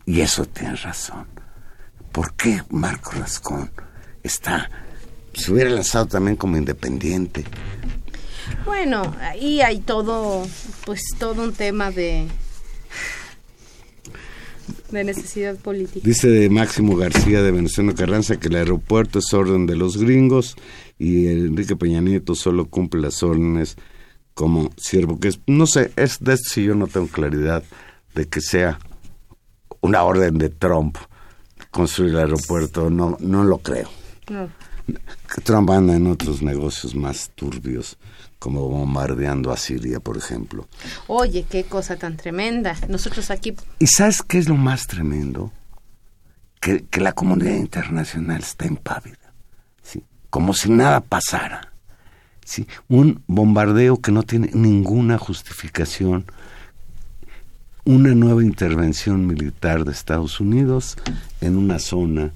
Y eso tiene razón. ¿Por qué Marco Rascón está, se hubiera lanzado también como independiente? Bueno, ahí hay todo, pues todo un tema de de necesidad política. Dice Máximo García de Venezuela Carranza que el aeropuerto es orden de los gringos y Enrique Peña Nieto solo cumple las órdenes como siervo que es. No sé, es de esto si yo no tengo claridad de que sea una orden de Trump construir el aeropuerto, no, no lo creo. Trump anda en otros negocios más turbios como bombardeando a Siria, por ejemplo. Oye, qué cosa tan tremenda. Nosotros aquí... ¿Y sabes qué es lo más tremendo? Que, que la comunidad internacional está impávida, ¿sí? como si nada pasara. ¿Sí? Un bombardeo que no tiene ninguna justificación, una nueva intervención militar de Estados Unidos en una zona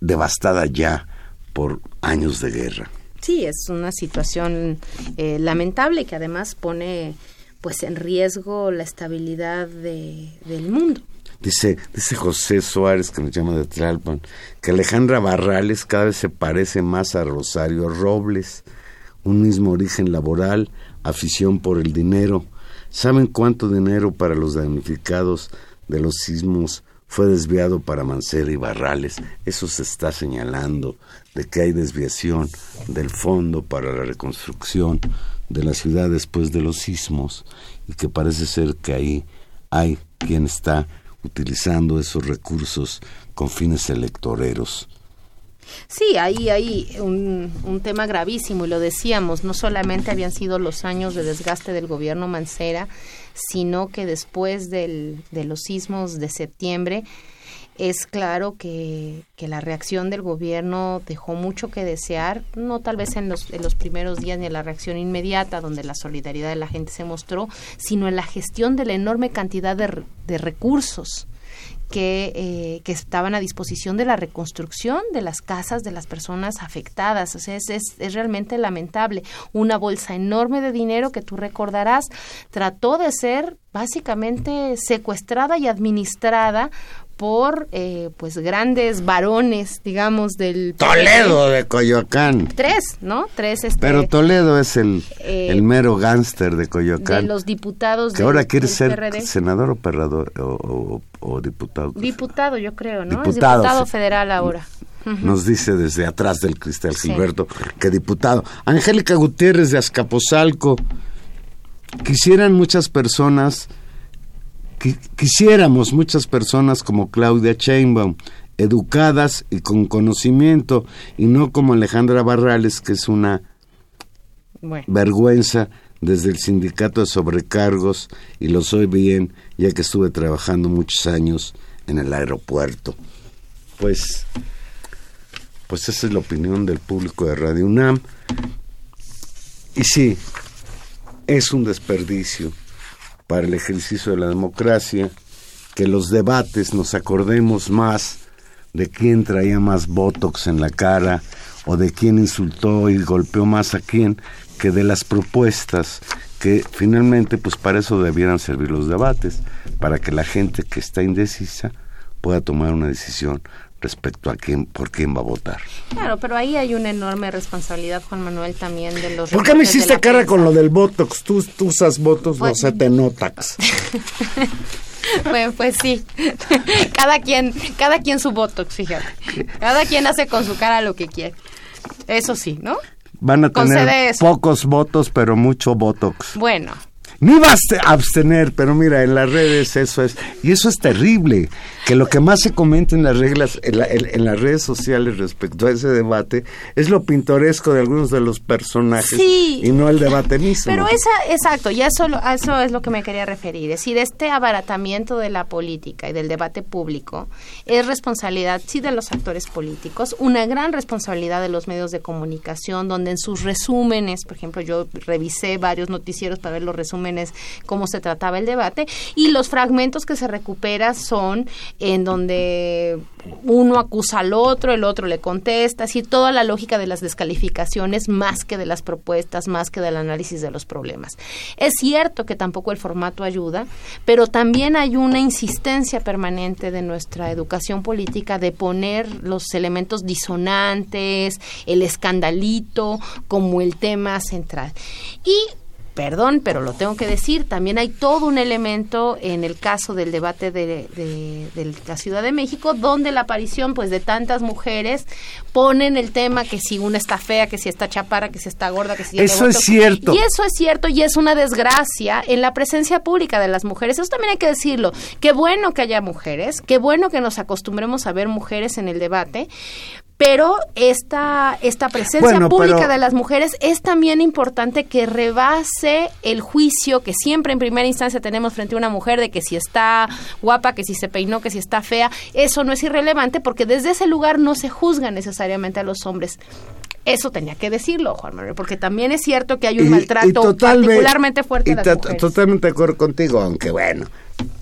devastada ya por años de guerra. Sí, es una situación eh, lamentable que además pone pues en riesgo la estabilidad de, del mundo. Dice, dice José Suárez, que nos llama de Tlalpan, que Alejandra Barrales cada vez se parece más a Rosario Robles, un mismo origen laboral, afición por el dinero. ¿Saben cuánto dinero para los damnificados de los sismos fue desviado para Mancera y Barrales? Eso se está señalando de que hay desviación del fondo para la reconstrucción de la ciudad después de los sismos y que parece ser que ahí hay quien está utilizando esos recursos con fines electoreros. Sí, ahí hay un, tema gravísimo y lo decíamos, no solamente habían sido los años de desgaste del gobierno Mancera, sino que después del, de los sismos de septiembre es claro que, que, la reacción del gobierno dejó mucho que desear, no tal vez en los, en los primeros días ni en la reacción inmediata, donde la solidaridad de la gente se mostró, sino en la gestión de la enorme cantidad de, de recursos que, eh, que, estaban a disposición de la reconstrucción de las casas de las personas afectadas. O sea, es, es, es, realmente lamentable. Una bolsa enorme de dinero que tú recordarás trató de ser básicamente secuestrada y administrada por eh, pues grandes varones, digamos, del Toledo de Coyoacán. Tres, ¿no? Tres. Este, Pero Toledo es el, eh, el mero gánster de Coyoacán. De los diputados. Que del, ahora quiere ser PRD. senador o, perrador, o, o, o, diputado. Diputado, yo creo, ¿no? Diputado, es diputado federal ahora. Nos dice desde atrás del cristal Gilberto que diputado. Angélica Gutiérrez de Azcapotzalco. Quisieran muchas personas quisiéramos muchas personas como Claudia Sheinbaum, educadas y con conocimiento, y no como Alejandra Barrales, que es una bueno. vergüenza desde el sindicato de sobrecargos, y lo soy bien, ya que estuve trabajando muchos años en el aeropuerto. Pues, pues esa es la opinión del público de Radio UNAM. Y sí, es un desperdicio para el ejercicio de la democracia, que los debates nos acordemos más de quién traía más botox en la cara o de quién insultó y golpeó más a quién, que de las propuestas que finalmente pues para eso debieran servir los debates, para que la gente que está indecisa pueda tomar una decisión respecto a quién, por quién va a votar. Claro, pero ahí hay una enorme responsabilidad, Juan Manuel, también de los... ¿Por qué me hiciste cara prensa? con lo del Botox? Tú, tú usas Botox, pues, no sé, te notax. Bueno, pues sí. <laughs> Cada quien, cada quien su voto, fíjate. Cada quien hace con su cara lo que quiere. Eso sí, ¿no? Van a tener pocos votos, pero mucho botox. Bueno, Me iba a abste- abstener, pero mira, en las redes eso es. Y eso es terrible. Que lo que más se comenta en las reglas, en, la- en- en las redes sociales respecto a ese debate, es lo pintoresco de algunos de los personajes Sí. y no el debate mismo. Pero esa, exacto, y a eso, a eso es lo que me quería referir. Es decir, este abaratamiento de la política y del debate público es responsabilidad, sí, de los actores políticos, una gran responsabilidad de los medios de comunicación, donde en sus resúmenes, por ejemplo, yo revisé varios noticieros para ver los resúmenes, cómo se trataba el debate, y los fragmentos que se recuperan son en donde uno acusa al otro, el otro le contesta, así toda la lógica de las descalificaciones más que de las propuestas, más que del análisis de los problemas. Es cierto que tampoco el formato ayuda, pero también hay una insistencia permanente de nuestra educación política de poner los elementos disonantes, el escandalito como el tema central. Y perdón, pero lo tengo que decir, también hay todo un elemento en el caso del debate de, de- de la Ciudad de México, donde la aparición pues de tantas mujeres ponen el tema que si una está fea, que si está chaparra, que si está gorda, que si Eso es cierto. Y eso es cierto y es una desgracia en la presencia pública de las mujeres. Eso también hay que decirlo. Qué bueno que haya mujeres, qué bueno que nos acostumbremos a ver mujeres en el debate. Pero esta, esta presencia Bueno, pública pero- de las mujeres es también importante que rebase el juicio que siempre en primera instancia tenemos frente a una mujer de que si está guapa, que si se peinó, que si está fea. Eso no es irrelevante porque desde ese lugar no se juzga necesariamente a los hombres. Eso tenía que decirlo, Juan Manuel, porque también es cierto que hay un maltrato particularmente fuerte y a las mujeres. Totalmente de acuerdo contigo, aunque bueno,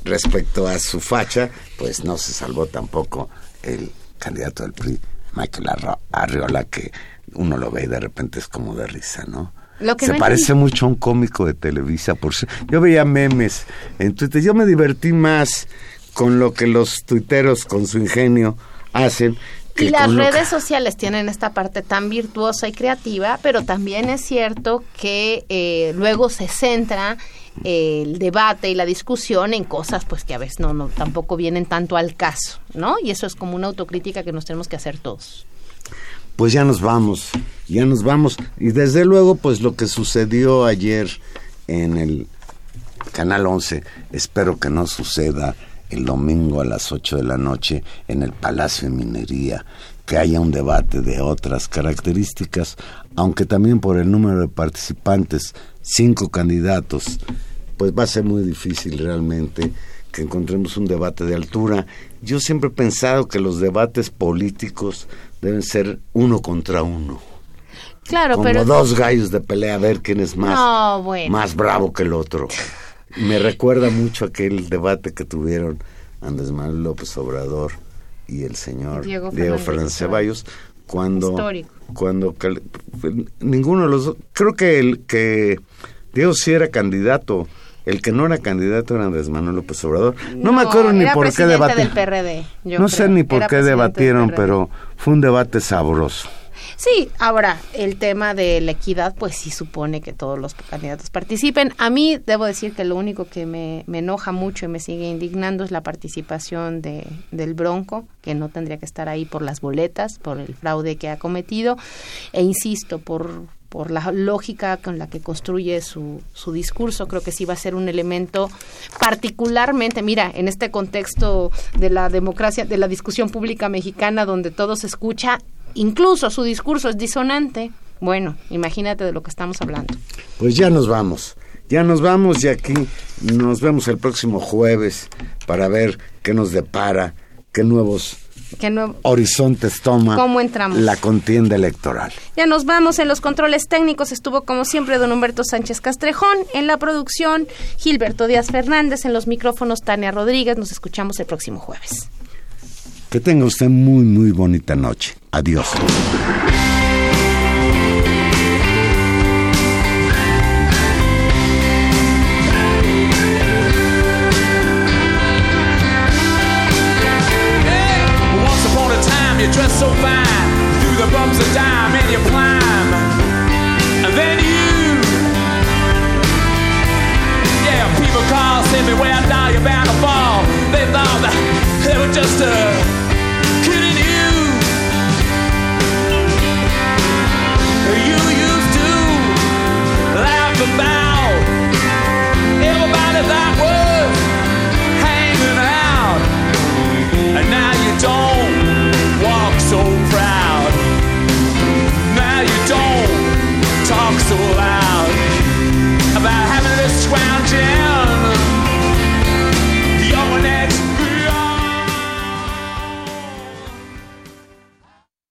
respecto a su facha, pues no se salvó tampoco el candidato del PRI, Michael Arriola, que uno lo ve y de repente es como de risa, ¿no? Lo que se no parece entendí- mucho a un cómico de Televisa. Por yo veía memes en Twitter. Yo me divertí más con lo que los tuiteros con su ingenio hacen. que Y las que- redes sociales tienen esta parte tan virtuosa y creativa, pero también es cierto que eh, luego se centra el debate y la discusión en cosas pues que a veces no, no tampoco vienen tanto al caso, ¿no? Y eso es como una autocrítica que nos tenemos que hacer todos. Pues ya nos vamos, ya nos vamos. Y desde luego, pues lo que sucedió ayer en el Canal 11, espero que no suceda el domingo a las 8 de la noche en el Palacio de Minería, que haya un debate de otras características, aunque también por el número de participantes, cinco candidatos, pues va a ser muy difícil realmente que encontremos un debate de altura. Yo siempre he pensado que los debates políticos deben ser uno contra uno. Claro, como pero dos gallos de pelea a ver quién es más, No, bueno. más bravo que el otro. Me recuerda mucho aquel debate que tuvieron Andrés Manuel López Obrador y el señor Diego Diego, Fernández Ceballos cuando Histórico. cuando ninguno de los dos creo que el que Diego sí era candidato el que no era candidato era Andrés Manuel López Obrador no, me acuerdo ni por qué debatieron del PRD, yo no creo. sé ni por Era qué debatieron pero fue un debate sabroso Sí, ahora, el tema de la equidad, pues sí supone que todos los candidatos participen. A mí, debo decir que lo único que me, me enoja mucho y me sigue indignando es la participación de, del Bronco, que no tendría que estar ahí por las boletas, por el fraude que ha cometido. E insisto, por, por la lógica con la que construye su, su discurso, creo que sí va a ser un elemento particularmente, mira, en este contexto de la democracia, de la discusión pública mexicana, donde todo se escucha, incluso su discurso es disonante. Bueno, imagínate de lo que estamos hablando. Pues ya nos vamos. Ya nos vamos y aquí nos vemos el próximo jueves para ver qué nos depara, qué nuevos Horizontes toma ¿Cómo entramos? la contienda electoral. Ya nos vamos en los controles técnicos. Estuvo como siempre don Humberto Sánchez Castrejón. En la producción, Gilberto Díaz Fernández. En los micrófonos, Tania Rodríguez. Nos escuchamos el próximo jueves. Que tenga usted muy, muy bonita noche. Adiós.